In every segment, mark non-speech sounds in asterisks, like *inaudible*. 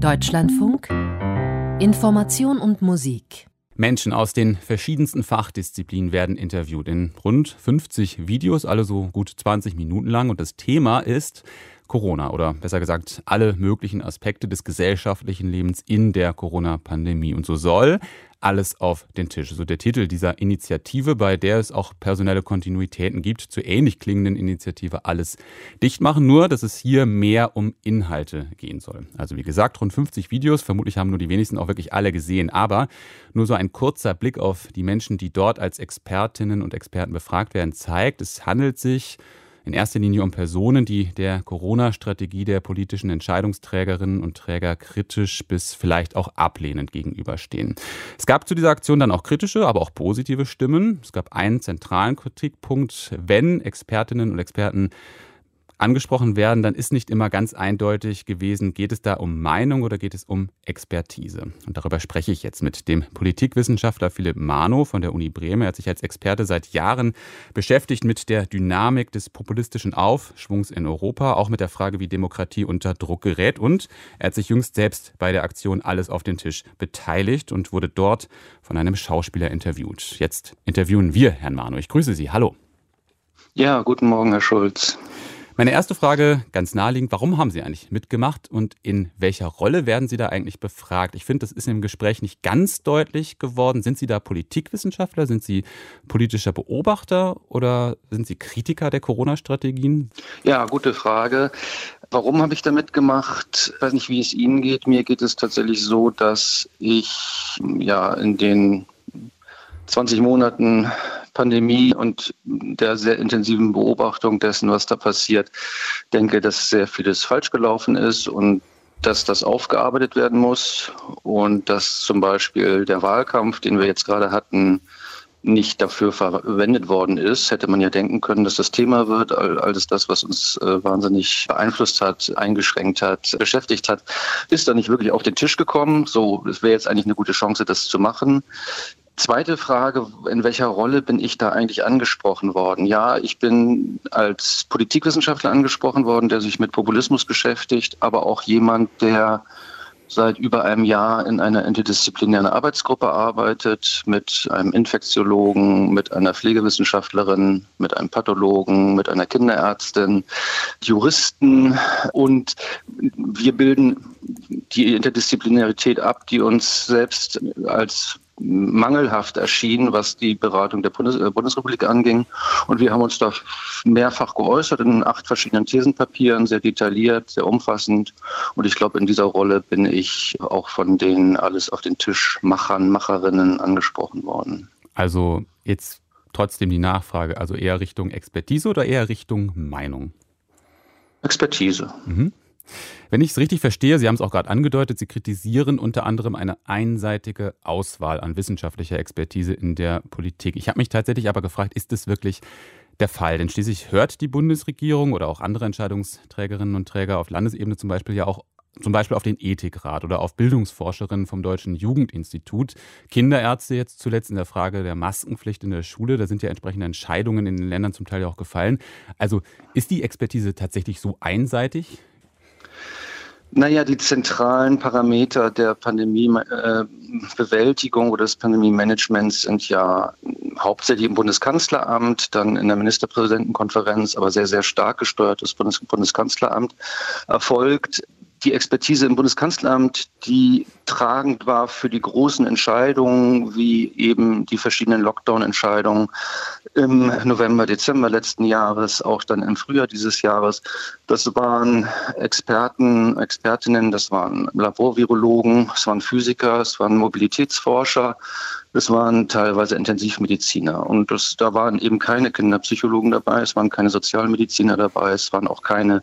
Deutschlandfunk. Information und Musik. Menschen aus den verschiedensten Fachdisziplinen werden interviewt. In rund 50 Videos, alle so gut 20 Minuten lang. Und das Thema ist Corona oder besser gesagt alle möglichen Aspekte des gesellschaftlichen Lebens in der Corona-Pandemie. Und so soll alles auf den Tisch. So der Titel dieser Initiative, bei der es auch personelle Kontinuitäten gibt, zur ähnlich klingenden Initiative Alles dicht machen, nur dass es hier mehr um Inhalte gehen soll. Also wie gesagt, rund 50 Videos, vermutlich haben nur die wenigsten auch wirklich alle gesehen, aber nur so ein kurzer Blick auf die Menschen, die dort als Expertinnen und Experten befragt werden, zeigt, es handelt sich in erster Linie um Personen, die der Corona-Strategie der politischen Entscheidungsträgerinnen und Träger kritisch bis vielleicht auch ablehnend gegenüberstehen. Es gab zu dieser Aktion dann auch kritische, aber auch positive Stimmen. Es gab einen zentralen Kritikpunkt, wenn Expertinnen und Experten angesprochen werden, dann ist nicht immer ganz eindeutig gewesen, geht es da um Meinung oder geht es um Expertise. Und darüber spreche ich jetzt mit dem Politikwissenschaftler Philipp Mano von der Uni Bremen. Er hat sich als Experte seit Jahren beschäftigt mit der Dynamik des populistischen Aufschwungs in Europa, auch mit der Frage, wie Demokratie unter Druck gerät. Und er hat sich jüngst selbst bei der Aktion Alles auf den Tisch beteiligt und wurde dort von einem Schauspieler interviewt. Jetzt interviewen wir Herrn Mano. Ich grüße Sie. Hallo. Ja, guten Morgen, Herr Schulz. Meine erste Frage, ganz naheliegend, warum haben Sie eigentlich mitgemacht und in welcher Rolle werden Sie da eigentlich befragt? Ich finde, das ist im Gespräch nicht ganz deutlich geworden. Sind Sie da Politikwissenschaftler? Sind Sie politischer Beobachter oder sind Sie Kritiker der Corona-Strategien? Ja, gute Frage. Warum habe ich da mitgemacht? Ich weiß nicht, wie es Ihnen geht. Mir geht es tatsächlich so, dass ich ja in den 20 Monaten Pandemie und der sehr intensiven Beobachtung dessen, was da passiert, denke, dass sehr vieles falsch gelaufen ist und dass das aufgearbeitet werden muss und dass zum Beispiel der Wahlkampf, den wir jetzt gerade hatten, nicht dafür verwendet worden ist, hätte man ja denken können, dass das Thema wird. Alles das, was uns äh, wahnsinnig beeinflusst hat, eingeschränkt hat, beschäftigt hat, ist da nicht wirklich auf den Tisch gekommen. So, es wäre jetzt eigentlich eine gute Chance, das zu machen. Zweite Frage, in welcher Rolle bin ich da eigentlich angesprochen worden? Ja, ich bin als Politikwissenschaftler angesprochen worden, der sich mit Populismus beschäftigt, aber auch jemand, der seit über einem Jahr in einer interdisziplinären Arbeitsgruppe arbeitet, mit einem Infektiologen, mit einer Pflegewissenschaftlerin, mit einem Pathologen, mit einer Kinderärztin, Juristen und wir bilden die Interdisziplinarität ab, die uns selbst als mangelhaft erschien, was die Beratung der Bundes äh, Bundesrepublik anging. Und wir haben uns da mehrfach geäußert in acht verschiedenen Thesenpapieren, sehr detailliert, sehr umfassend. Und ich glaube, in dieser Rolle bin ich auch von den alles auf den Tisch Machern, Macherinnen angesprochen worden. Also jetzt trotzdem die Nachfrage, also eher Richtung Expertise oder eher Richtung Meinung? Expertise. Mhm. Wenn ich es richtig verstehe, Sie haben es auch gerade angedeutet, Sie kritisieren unter anderem eine einseitige Auswahl an wissenschaftlicher Expertise in der Politik. Ich habe mich tatsächlich aber gefragt, ist das wirklich der Fall? Denn schließlich hört die Bundesregierung oder auch andere Entscheidungsträgerinnen und Träger auf Landesebene zum Beispiel ja auch zum Beispiel auf den Ethikrat oder auf Bildungsforscherinnen vom Deutschen Jugendinstitut, Kinderärzte jetzt zuletzt in der Frage der Maskenpflicht in der Schule. Da sind ja entsprechende Entscheidungen in den Ländern zum Teil ja auch gefallen. Also ist die Expertise tatsächlich so einseitig? Naja, die zentralen Parameter der Pandemiebewältigung äh, oder des Pandemie-Managements sind ja hauptsächlich im Bundeskanzleramt, dann in der Ministerpräsidentenkonferenz, aber sehr, sehr stark gesteuertes Bundes Bundeskanzleramt erfolgt. Die Expertise im Bundeskanzleramt, die tragend war für die großen Entscheidungen, wie eben die verschiedenen Lockdown-Entscheidungen im November, Dezember letzten Jahres, auch dann im Frühjahr dieses Jahres. Das waren Experten, Expertinnen, das waren Laborvirologen, es waren Physiker, es waren Mobilitätsforscher, es waren teilweise Intensivmediziner. Und das, da waren eben keine Kinderpsychologen dabei, es waren keine Sozialmediziner dabei, es waren auch keine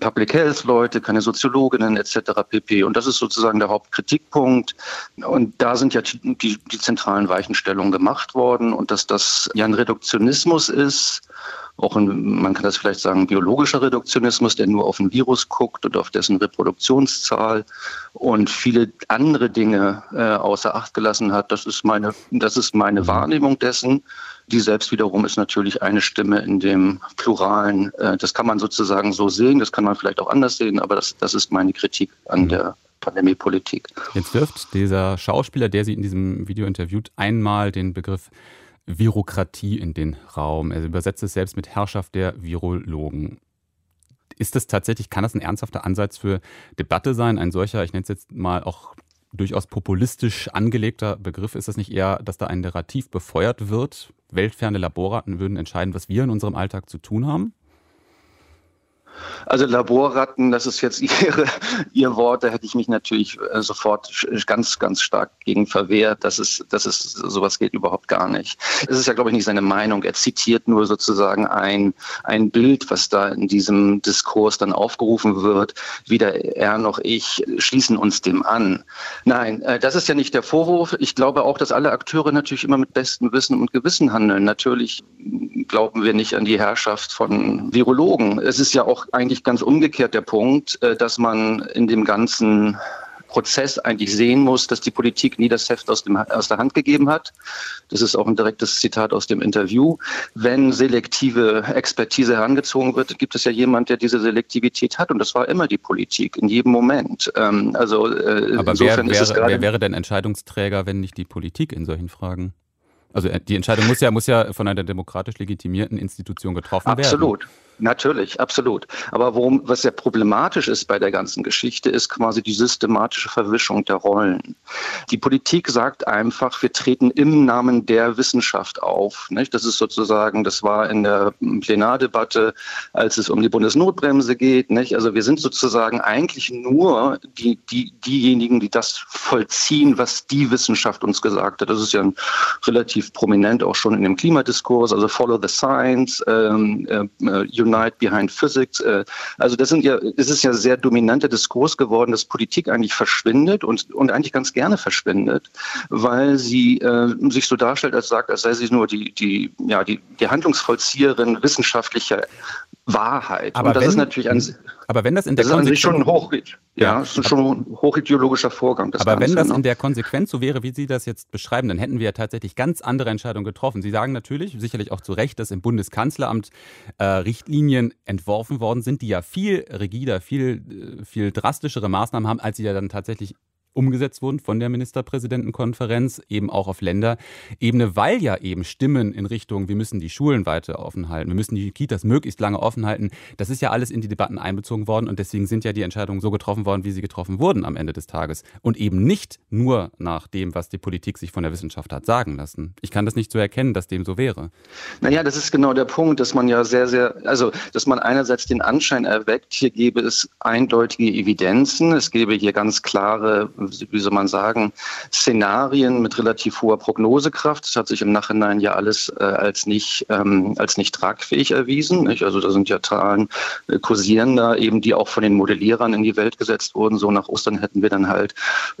Public Health Leute, keine Soziologinnen etc. pp. Und das ist sozusagen der Hauptkritikpunkt. Und da sind ja die, die zentralen Weichenstellungen gemacht worden. Und dass das ja ein Reduktionismus ist, auch ein, man kann das vielleicht sagen, biologischer Reduktionismus, der nur auf ein Virus guckt und auf dessen Reproduktionszahl und viele andere Dinge äh, außer Acht gelassen hat. Das ist meine, das ist meine Wahrnehmung dessen. Die selbst wiederum ist natürlich eine Stimme in dem Pluralen. Äh, das kann man sozusagen so sehen, das kann man vielleicht auch anders sehen, aber das, das ist meine Kritik an mhm. der Pandemiepolitik. Jetzt wirft dieser Schauspieler, der Sie in diesem Video interviewt, einmal den Begriff Virokratie in den Raum. Er übersetzt es selbst mit Herrschaft der Virologen. Ist das tatsächlich, kann das ein ernsthafter Ansatz für Debatte sein? Ein solcher, ich nenne es jetzt mal auch durchaus populistisch angelegter Begriff. Ist das nicht eher, dass da ein Narrativ befeuert wird? Weltferne Laborraten würden entscheiden, was wir in unserem Alltag zu tun haben? Also Laborratten, das ist jetzt *laughs* ihre, Ihr Wort, da hätte ich mich natürlich äh, sofort ganz, ganz stark gegen verwehrt. Das ist, das ist, sowas geht überhaupt gar nicht. Es ist ja, glaube ich, nicht seine Meinung. Er zitiert nur sozusagen ein, ein Bild, was da in diesem Diskurs dann aufgerufen wird. Weder er noch ich schließen uns dem an. Nein, äh, das ist ja nicht der Vorwurf. Ich glaube auch, dass alle Akteure natürlich immer mit bestem Wissen und Gewissen handeln. Natürlich glauben wir nicht an die Herrschaft von Virologen. Es ist ja auch eigentlich ganz umgekehrt der Punkt, äh, dass man in dem ganzen Prozess eigentlich sehen muss, dass die Politik nie das Heft aus, dem, aus der Hand gegeben hat. Das ist auch ein direktes Zitat aus dem Interview. Wenn selektive Expertise herangezogen wird, gibt es ja jemand, der diese Selektivität hat. Und das war immer die Politik, in jedem Moment. Ähm, also, äh, Aber wer wäre, wer wäre denn Entscheidungsträger, wenn nicht die Politik in solchen Fragen? Also äh, die Entscheidung muss ja, muss ja von einer demokratisch legitimierten Institution getroffen Absolut. werden. Absolut. Natürlich, absolut. Aber worum, was sehr problematisch ist bei der ganzen Geschichte, ist quasi die systematische Verwischung der Rollen. Die Politik sagt einfach, wir treten im Namen der Wissenschaft auf. Nicht? Das ist sozusagen, das war in der Plenardebatte, als es um die Bundesnotbremse geht. Nicht? Also wir sind sozusagen eigentlich nur die, die, diejenigen, die das vollziehen, was die Wissenschaft uns gesagt hat. Das ist ja relativ prominent auch schon in dem Klimadiskurs, also Follow the Science, ähm, äh, Unite Behind Physics. Äh, also das sind ja, es ist ja sehr dominanter Diskurs geworden, dass Politik eigentlich verschwindet und, und eigentlich ganz gerne verschwindet, weil sie äh, sich so darstellt, als sagt, als sei sie nur die, die, ja, die, die Handlungsvollzieherin wissenschaftlicher Wahrheit. Aber und das wenn, ist natürlich ein, aber wenn das in der das ist Konsequenz schon hoch, ja, ja, ist schon ein hochideologischer Vorgang. aber Ganze, wenn das ne? in der Konsequenz so wäre, wie Sie das jetzt beschreiben, dann hätten wir ja tatsächlich ganz andere Entscheidungen getroffen. Sie sagen natürlich, sicherlich auch zu Recht, dass im Bundeskanzleramt äh, Richtlinien entworfen worden sind, die ja viel rigider, viel, äh, viel drastischere Maßnahmen haben, als sie ja dann tatsächlich umgesetzt wurden von der Ministerpräsidentenkonferenz, eben auch auf Länderebene, weil ja eben Stimmen in Richtung, wir müssen die Schulen weiter offen halten, wir müssen die Kitas möglichst lange offen halten, das ist ja alles in die Debatten einbezogen worden und deswegen sind ja die Entscheidungen so getroffen worden, wie sie getroffen wurden am Ende des Tages und eben nicht nur nach dem, was die Politik sich von der Wissenschaft hat sagen lassen. Ich kann das nicht so erkennen, dass dem so wäre. Naja, das ist genau der Punkt, dass man ja sehr, sehr, also dass man einerseits den Anschein erweckt, hier gäbe es eindeutige Evidenzen, es gäbe hier ganz klare wie soll man sagen, Szenarien mit relativ hoher Prognosekraft. Das hat sich im Nachhinein ja alles äh, als, nicht, ähm, als nicht tragfähig erwiesen. Nicht? Also da sind ja Zahlen äh, kursieren da eben, die auch von den Modellierern in die Welt gesetzt wurden. So nach Ostern hätten wir dann halt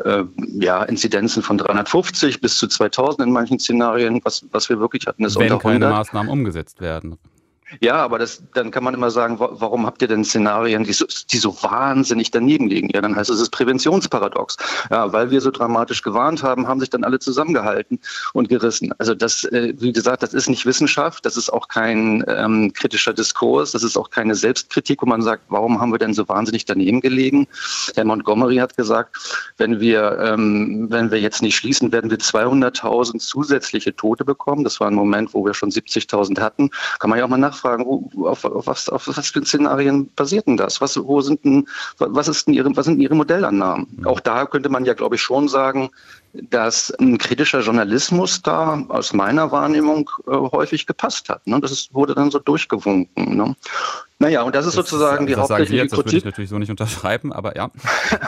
äh, ja, Inzidenzen von 350 bis zu 2000 in manchen Szenarien. Was, was wir wirklich hatten, ist Wenn unter 100. keine Maßnahmen umgesetzt werden. Ja, aber das, dann kann man immer sagen, warum habt ihr denn Szenarien, die so, die so wahnsinnig daneben liegen? Ja, dann heißt es, es ist Präventionsparadox. Ja, weil wir so dramatisch gewarnt haben, haben sich dann alle zusammengehalten und gerissen. Also das, äh, wie gesagt, das ist nicht Wissenschaft, das ist auch kein ähm, kritischer Diskurs, das ist auch keine Selbstkritik, wo man sagt, warum haben wir denn so wahnsinnig daneben gelegen? Herr Montgomery hat gesagt, wenn wir, ähm, wenn wir jetzt nicht schließen, werden wir 200.000 zusätzliche Tote bekommen. Das war ein Moment, wo wir schon 70.000 hatten. Kann man ja auch mal nach nachfragen, wo, auf, auf, was, auf was für Szenarien basiert denn das? Was, wo sind denn, was, ist denn ihre, was sind Ihre Modellannahmen? Mhm. Auch da könnte man ja, glaube ich, schon sagen, dass ein kritischer Journalismus da aus meiner Wahrnehmung äh, häufig gepasst hat. Ne? Das ist, wurde dann so durchgewunken. Ne? Naja, und das ist das sozusagen ist, die hauptsächliche Kritik. Das würde ich natürlich so nicht unterschreiben, aber ja.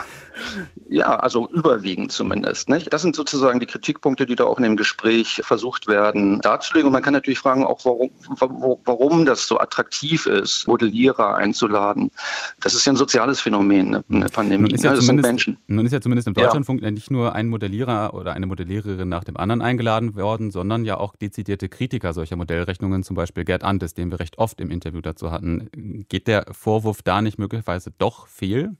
*laughs* ja, also überwiegend zumindest. Nicht? Das sind sozusagen die Kritikpunkte, die da auch in dem Gespräch versucht werden darzulegen. Und man kann natürlich fragen, auch warum, warum das so attraktiv ist, Modellierer einzuladen. Das ist ja ein soziales Phänomen, ne? eine Pandemie. Nun ist ja, ne? zumindest, nun ist ja zumindest im Deutschlandfunk ja. nicht nur ein Modellierer oder eine Modelliererin nach dem anderen eingeladen worden, sondern ja auch dezidierte Kritiker solcher Modellrechnungen, zum Beispiel Gerd Antes, den wir recht oft im Interview dazu hatten. Geht der Vorwurf da nicht möglicherweise doch fehl?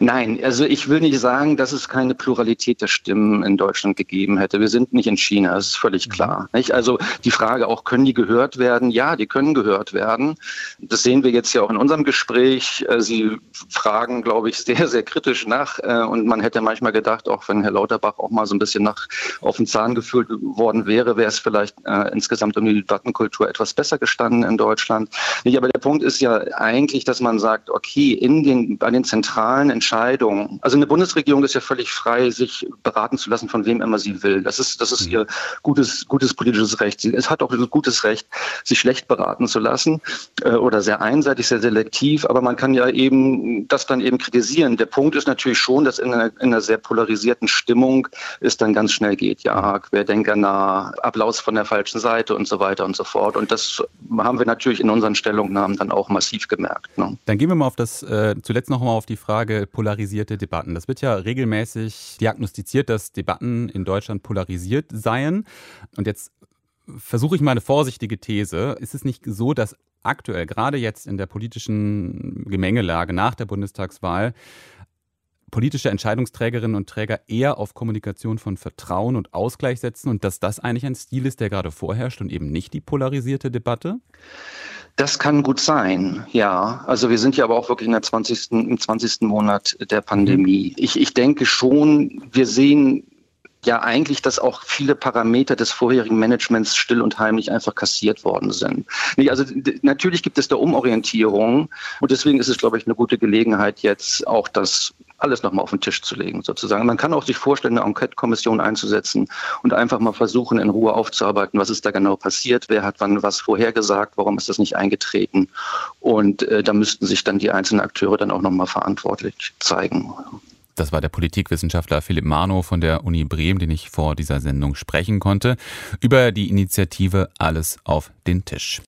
Nein, also ich will nicht sagen, dass es keine Pluralität der Stimmen in Deutschland gegeben hätte. Wir sind nicht in China, das ist völlig mhm. klar. Nicht? Also die Frage auch, können die gehört werden? Ja, die können gehört werden. Das sehen wir jetzt ja auch in unserem Gespräch. Äh, Sie fragen, glaube ich, sehr, sehr kritisch nach. Äh, und man hätte manchmal gedacht, auch wenn Herr Lauterbach auch mal so ein bisschen nach auf den Zahn gefühlt worden wäre, wäre es vielleicht äh, insgesamt um die Debattenkultur etwas besser gestanden in Deutschland. Nicht, aber der Punkt ist ja eigentlich, dass man sagt, okay, in den, bei den zentralen Entscheidungen, also eine Bundesregierung ist ja völlig frei, sich beraten zu lassen, von wem immer sie will. Das ist, das ist mhm. ihr gutes, gutes politisches Recht. Es hat auch ein gutes Recht, sich schlecht beraten zu lassen äh, oder sehr einseitig, sehr selektiv. Aber man kann ja eben das dann eben kritisieren. Der Punkt ist natürlich schon, dass in einer, in einer sehr polarisierten Stimmung es dann ganz schnell geht. Ja, Querdenker nah, Applaus von der falschen Seite und so weiter und so fort. Und das haben wir natürlich in unseren Stellungnahmen dann auch massiv gemerkt. Ne? Dann gehen wir mal auf das, äh, zuletzt noch mal auf die Frage polarisierte Debatten. Das wird ja regelmäßig diagnostiziert, dass Debatten in Deutschland polarisiert seien. Und jetzt versuche ich mal eine vorsichtige These. Ist es nicht so, dass aktuell, gerade jetzt in der politischen Gemengelage nach der Bundestagswahl, politische Entscheidungsträgerinnen und Träger eher auf Kommunikation von Vertrauen und Ausgleich setzen und dass das eigentlich ein Stil ist, der gerade vorherrscht und eben nicht die polarisierte Debatte? Das kann gut sein, ja. Also wir sind ja aber auch wirklich in der 20. im 20. Monat der Pandemie. Mhm. Ich, ich denke schon, wir sehen ja eigentlich, dass auch viele Parameter des vorherigen Managements still und heimlich einfach kassiert worden sind. Also natürlich gibt es da Umorientierung und deswegen ist es, glaube ich, eine gute Gelegenheit, jetzt auch das alles nochmal auf den Tisch zu legen, sozusagen. Man kann auch sich vorstellen, eine Enquete-Kommission einzusetzen und einfach mal versuchen, in Ruhe aufzuarbeiten, was ist da genau passiert, wer hat wann was vorhergesagt, warum ist das nicht eingetreten. Und äh, da müssten sich dann die einzelnen Akteure dann auch nochmal verantwortlich zeigen. Das war der Politikwissenschaftler Philipp Marnow von der Uni Bremen, den ich vor dieser Sendung sprechen konnte, über die Initiative Alles auf den Tisch.